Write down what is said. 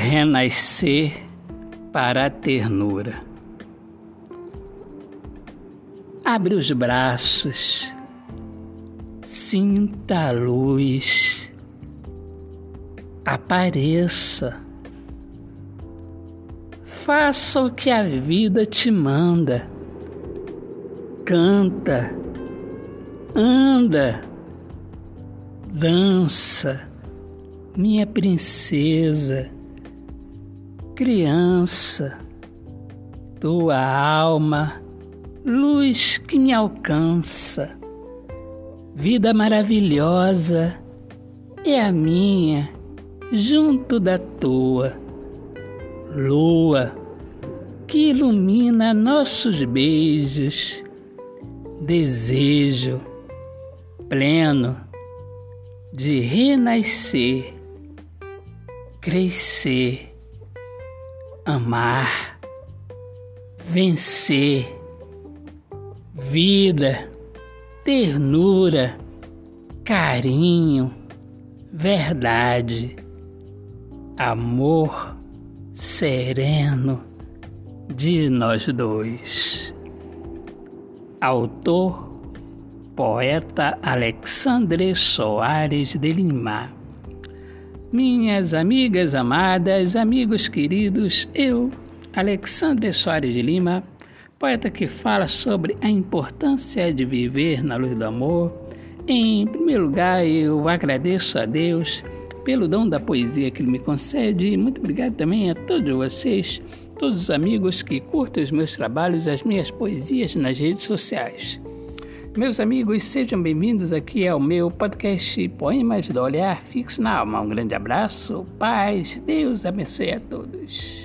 renascer para a ternura. Abre os braços, sinta a luz, apareça, faça o que a vida te manda, canta, anda, dança, minha princesa criança, tua alma, luz que me alcança, vida maravilhosa é a minha, junto da tua, lua que ilumina nossos beijos, desejo pleno de renascer, crescer amar, vencer, vida, ternura, carinho, verdade, amor sereno de nós dois. Autor, poeta Alexandre Soares de Lima. Minhas amigas amadas, amigos queridos, eu, Alexandre Soares de Lima, poeta que fala sobre a importância de viver na luz do amor. Em primeiro lugar, eu agradeço a Deus pelo dom da poesia que Ele me concede e muito obrigado também a todos vocês, todos os amigos que curtem os meus trabalhos, as minhas poesias nas redes sociais. Meus amigos, sejam bem-vindos aqui ao meu podcast Poemas do Olhar Fixo na Alma. Um grande abraço, paz, Deus abençoe a todos.